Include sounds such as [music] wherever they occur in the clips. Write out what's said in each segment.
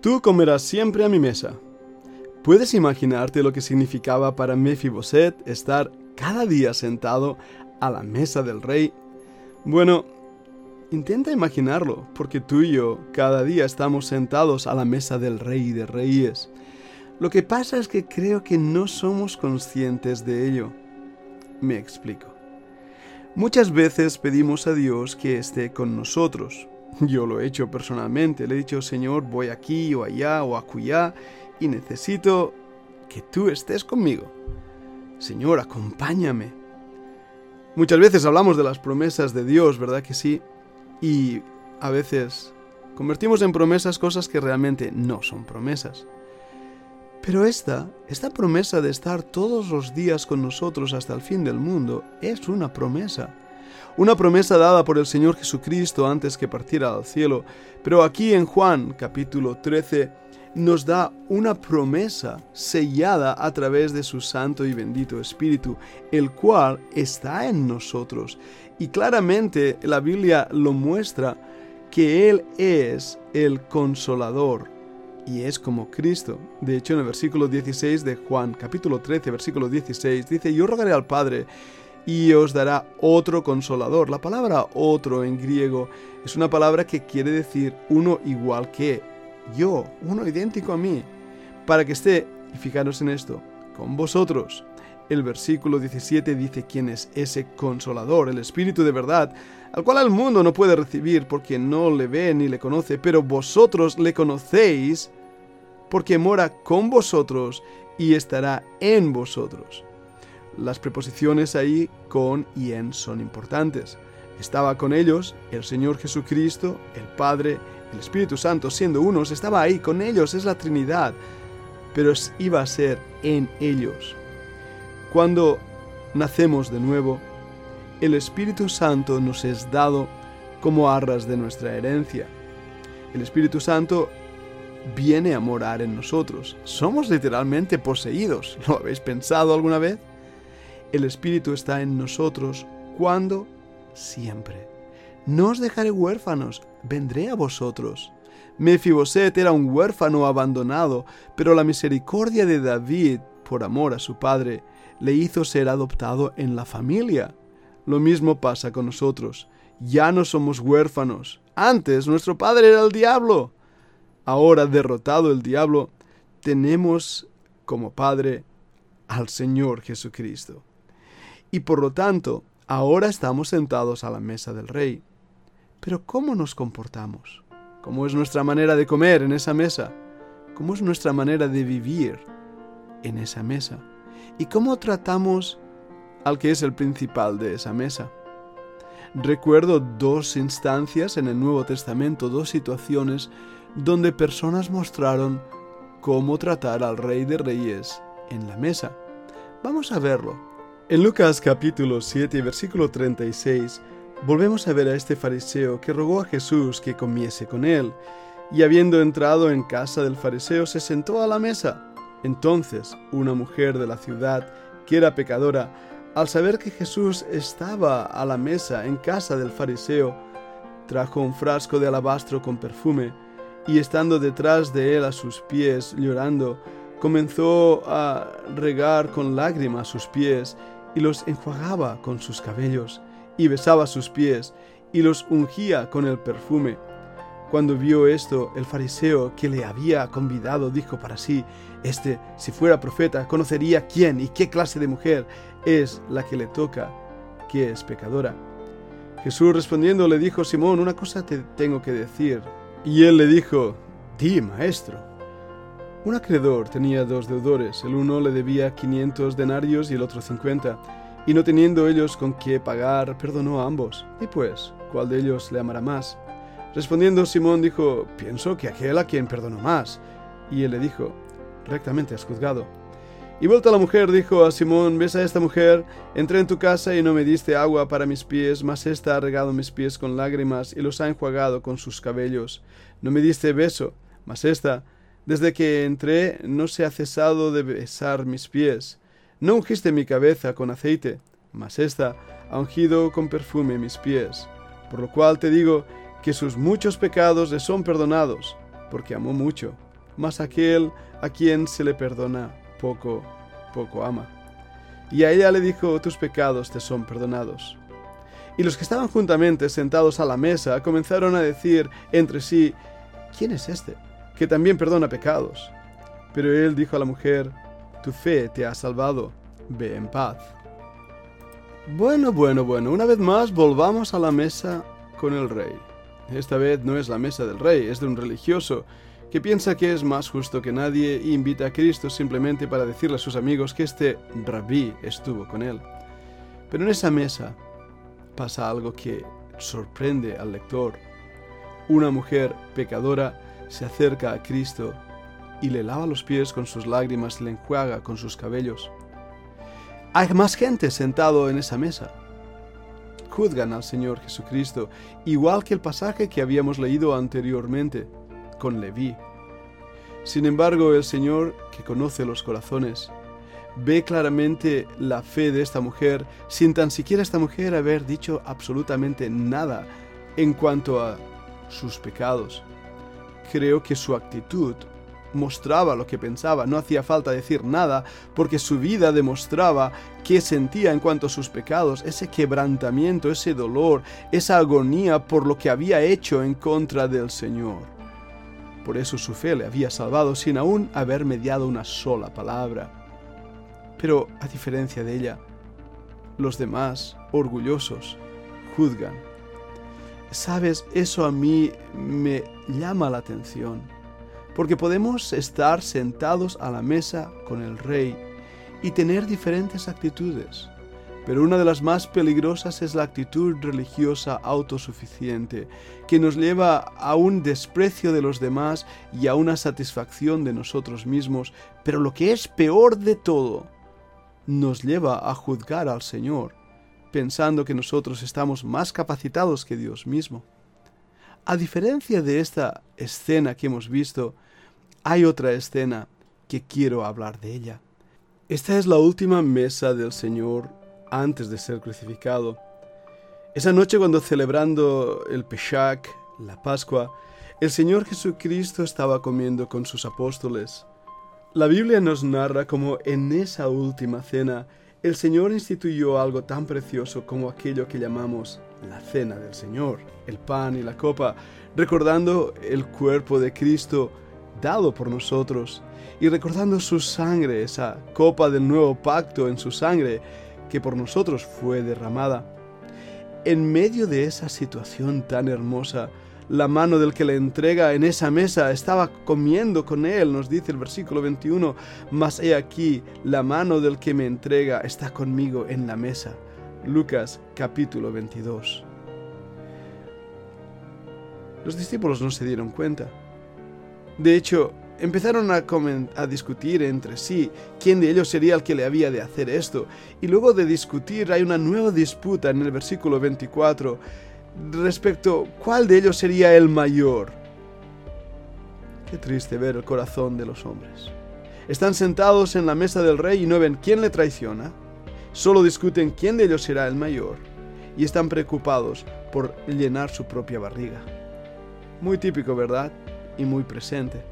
Tú comerás siempre a mi mesa. ¿Puedes imaginarte lo que significaba para Mefiboset estar cada día sentado a la mesa del rey? Bueno, intenta imaginarlo, porque tú y yo cada día estamos sentados a la mesa del rey de reyes. Lo que pasa es que creo que no somos conscientes de ello. Me explico. Muchas veces pedimos a Dios que esté con nosotros, [laughs] yo lo he hecho personalmente, le he dicho, Señor, voy aquí o allá o acullá y necesito que tú estés conmigo. Señor, acompáñame. Muchas veces hablamos de las promesas de Dios, ¿verdad que sí? Y a veces convertimos en promesas cosas que realmente no son promesas. Pero esta, esta promesa de estar todos los días con nosotros hasta el fin del mundo, es una promesa una promesa dada por el Señor Jesucristo antes que partiera al cielo. Pero aquí en Juan capítulo 13 nos da una promesa sellada a través de su Santo y bendito Espíritu, el cual está en nosotros. Y claramente la Biblia lo muestra que Él es el consolador y es como Cristo. De hecho, en el versículo 16 de Juan, capítulo 13, versículo 16, dice, yo rogaré al Padre y os dará otro consolador. La palabra otro en griego es una palabra que quiere decir uno igual que yo, uno idéntico a mí, para que esté, y fijaros en esto, con vosotros. El versículo 17 dice quién es ese consolador, el Espíritu de verdad, al cual el mundo no puede recibir porque no le ve ni le conoce, pero vosotros le conocéis porque mora con vosotros y estará en vosotros. Las preposiciones ahí con y en son importantes. Estaba con ellos el Señor Jesucristo, el Padre, el Espíritu Santo, siendo unos, estaba ahí con ellos, es la Trinidad, pero iba a ser en ellos. Cuando nacemos de nuevo, el Espíritu Santo nos es dado como arras de nuestra herencia. El Espíritu Santo viene a morar en nosotros. Somos literalmente poseídos. ¿Lo habéis pensado alguna vez? El Espíritu está en nosotros cuando siempre. No os dejaré huérfanos, vendré a vosotros. Mefiboset era un huérfano abandonado, pero la misericordia de David, por amor a su padre, le hizo ser adoptado en la familia. Lo mismo pasa con nosotros. Ya no somos huérfanos. Antes nuestro padre era el diablo. Ahora, derrotado el diablo, tenemos como padre al Señor Jesucristo y por lo tanto ahora estamos sentados a la mesa del rey. Pero ¿cómo nos comportamos? ¿Cómo es nuestra manera de comer en esa mesa? ¿Cómo es nuestra manera de vivir en esa mesa? ¿Y cómo tratamos al que es el principal de esa mesa? Recuerdo dos instancias en el Nuevo Testamento, dos situaciones donde personas mostraron cómo tratar al Rey de Reyes en la mesa. Vamos a verlo. En Lucas capítulo 7, versículo 36, volvemos a ver a este fariseo que rogó a Jesús que comiese con él, y habiendo entrado en casa del fariseo se sentó a la mesa. Entonces una mujer de la ciudad, que era pecadora, al saber que Jesús estaba a la mesa en casa del fariseo, trajo un frasco de alabastro con perfume, y estando detrás de él a sus pies, llorando, comenzó a regar con lágrimas sus pies, y los enjuagaba con sus cabellos, y besaba sus pies, y los ungía con el perfume. Cuando vio esto, el fariseo que le había convidado dijo para sí, Este, si fuera profeta, conocería quién y qué clase de mujer es la que le toca, que es pecadora. Jesús respondiendo le dijo, Simón, una cosa te tengo que decir. Y él le dijo, Di, maestro. Un acreedor tenía dos deudores, el uno le debía 500 denarios y el otro 50, y no teniendo ellos con qué pagar, perdonó a ambos. Y pues, ¿cuál de ellos le amará más? Respondiendo Simón dijo, pienso que aquel a quien perdonó más. Y él le dijo, rectamente has juzgado. Y vuelta la mujer dijo a Simón, ves a esta mujer, entré en tu casa y no me diste agua para mis pies, mas ésta ha regado mis pies con lágrimas y los ha enjuagado con sus cabellos. No me diste beso, mas ésta desde que entré no se ha cesado de besar mis pies. No ungiste mi cabeza con aceite, mas ésta ha ungido con perfume mis pies. Por lo cual te digo que sus muchos pecados le son perdonados, porque amó mucho. mas aquel a quien se le perdona poco, poco ama. Y a ella le dijo, tus pecados te son perdonados. Y los que estaban juntamente sentados a la mesa comenzaron a decir entre sí, ¿quién es este? Que también perdona pecados. Pero él dijo a la mujer, tu fe te ha salvado, ve en paz. Bueno, bueno, bueno, una vez más volvamos a la mesa con el rey. Esta vez no es la mesa del rey, es de un religioso que piensa que es más justo que nadie e invita a Cristo simplemente para decirle a sus amigos que este rabí estuvo con él. Pero en esa mesa pasa algo que sorprende al lector. Una mujer pecadora se acerca a Cristo y le lava los pies con sus lágrimas y le enjuaga con sus cabellos. Hay más gente sentado en esa mesa. Juzgan al Señor Jesucristo, igual que el pasaje que habíamos leído anteriormente con Leví. Sin embargo, el Señor, que conoce los corazones, ve claramente la fe de esta mujer sin tan siquiera esta mujer haber dicho absolutamente nada en cuanto a sus pecados. Creo que su actitud mostraba lo que pensaba, no hacía falta decir nada, porque su vida demostraba qué sentía en cuanto a sus pecados, ese quebrantamiento, ese dolor, esa agonía por lo que había hecho en contra del Señor. Por eso su fe le había salvado sin aún haber mediado una sola palabra. Pero, a diferencia de ella, los demás, orgullosos, juzgan. Sabes, eso a mí me llama la atención, porque podemos estar sentados a la mesa con el rey y tener diferentes actitudes pero una de las más peligrosas es la actitud religiosa autosuficiente, que nos lleva a un desprecio de los demás y a una satisfacción de nosotros mismos, pero lo que es peor de todo, nos lleva a juzgar al Señor, pensando que nosotros estamos más capacitados que Dios mismo. A diferencia de esta escena que hemos visto, hay otra escena que quiero hablar de ella. Esta es la última mesa del Señor antes de ser crucificado. Esa noche cuando celebrando el Pesach, la Pascua, el Señor Jesucristo estaba comiendo con sus apóstoles. La Biblia nos narra cómo en esa última cena el Señor instituyó algo tan precioso como aquello que llamamos la cena del Señor, el pan y la copa, recordando el cuerpo de Cristo dado por nosotros y recordando su sangre, esa copa del nuevo pacto en su sangre, que por nosotros fue derramada. En medio de esa situación tan hermosa, la mano del que le entrega en esa mesa estaba comiendo con él, nos dice el versículo 21, mas he aquí, la mano del que me entrega está conmigo en la mesa. Lucas capítulo 22. Los discípulos no se dieron cuenta. De hecho, Empezaron a, a, discutir entre sí quién de ellos sería el que le había de hacer esto. Y luego de discutir hay una nueva disputa en el versículo 24 respecto cuál de ellos sería el mayor. Qué triste ver el corazón de los hombres. Están sentados en la mesa del rey y no ven quién le traiciona. Solo discuten quién de ellos será el mayor. Y están preocupados por llenar su propia barriga. Muy típico, ¿verdad? Y muy presente.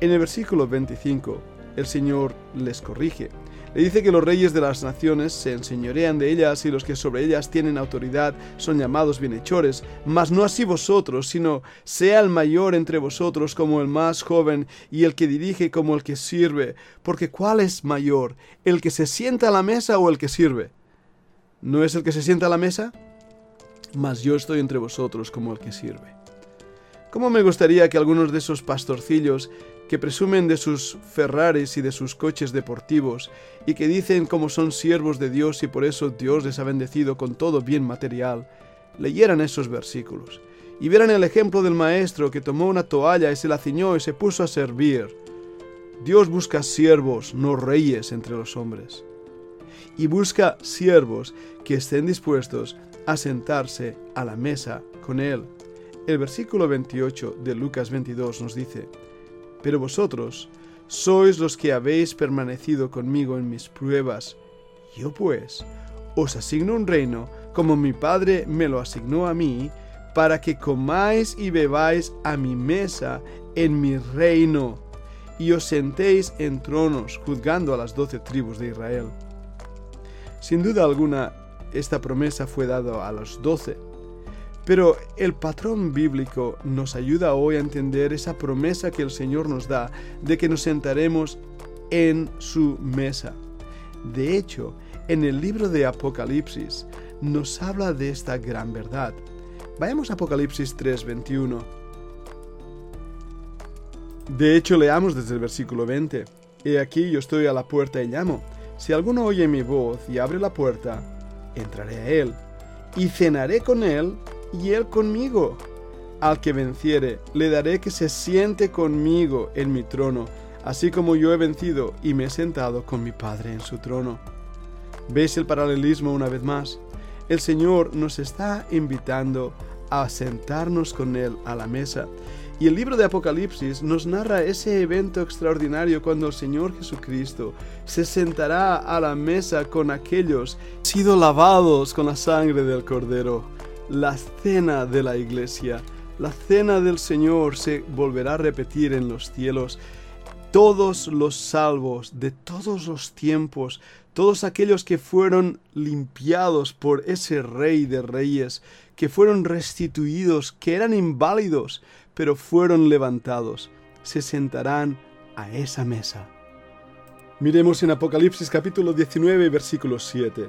En el versículo 25, el Señor les corrige. Le dice que los reyes de las naciones se enseñorean de ellas y los que sobre ellas tienen autoridad son llamados bienhechores, mas no así vosotros, sino sea el mayor entre vosotros como el más joven y el que dirige como el que sirve, porque ¿cuál es mayor, el que se sienta a la mesa o el que sirve? ¿No es el que se sienta a la mesa? Mas yo estoy entre vosotros como el que sirve. ¿Cómo me gustaría que algunos de esos pastorcillos que presumen de sus Ferraris y de sus coches deportivos, y que dicen como son siervos de Dios y por eso Dios les ha bendecido con todo bien material, leyeran esos versículos y vieran el ejemplo del maestro que tomó una toalla y se la ciñó y se puso a servir. Dios busca siervos, no reyes entre los hombres. Y busca siervos que estén dispuestos a sentarse a la mesa con Él. El versículo 28 de Lucas 22 nos dice, pero vosotros sois los que habéis permanecido conmigo en mis pruebas. Yo pues os asigno un reino, como mi Padre me lo asignó a mí, para que comáis y bebáis a mi mesa en mi reino. y os sentéis en tronos juzgando a las doce tribus de Israel. Sin duda alguna, esta promesa fue dada a los doce, pero el patrón bíblico nos ayuda hoy a entender esa promesa que el Señor nos da de que nos sentaremos en su mesa. De hecho, en el libro de Apocalipsis nos habla de esta gran verdad. Vayamos a Apocalipsis 3:21. De hecho, leamos desde el versículo 20. He aquí yo estoy a la puerta y llamo. Si alguno oye mi voz y abre la puerta, entraré a él, y cenaré con él, y él conmigo. Al que venciere, le daré que se siente conmigo en mi trono, así como yo he vencido y me he sentado con mi Padre en su trono. ¿Veis el paralelismo una vez más? El Señor nos está invitando a sentarnos con Él a la mesa. Y el libro de Apocalipsis nos narra ese evento extraordinario cuando el Señor Jesucristo se sentará a la mesa con aquellos sido lavados con la sangre del Cordero. La cena de la iglesia, la cena del Señor se volverá a repetir en los cielos. Todos los salvos de todos los tiempos todos aquellos que fueron limpiados por ese rey de reyes, que fueron restituidos, que eran inválidos, pero fueron levantados, se sentarán a esa mesa. Miremos en Apocalipsis capítulo 19, versículo 7.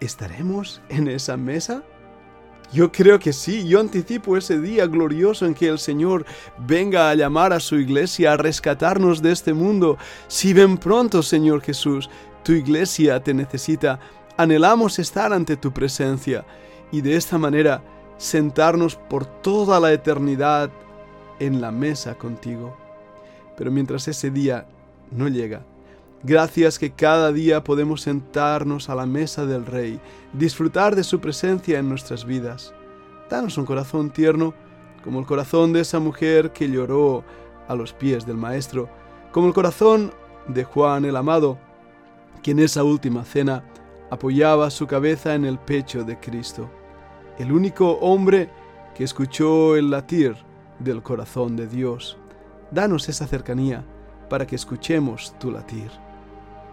¿Estaremos en esa mesa? Yo creo que sí, yo anticipo ese día glorioso en que el Señor venga a llamar a su iglesia, a rescatarnos de este mundo. Si ven pronto, Señor Jesús, tu iglesia te necesita, anhelamos estar ante tu presencia y de esta manera sentarnos por toda la eternidad en la mesa contigo. Pero mientras ese día no llega, Gracias que cada día podemos sentarnos a la mesa del Rey, disfrutar de su presencia en nuestras vidas. Danos un corazón tierno, como el corazón de esa mujer que lloró a los pies del Maestro, como el corazón de Juan el Amado, que en esa última cena apoyaba su cabeza en el pecho de Cristo, el único hombre que escuchó el latir del corazón de Dios. Danos esa cercanía para que escuchemos tu latir.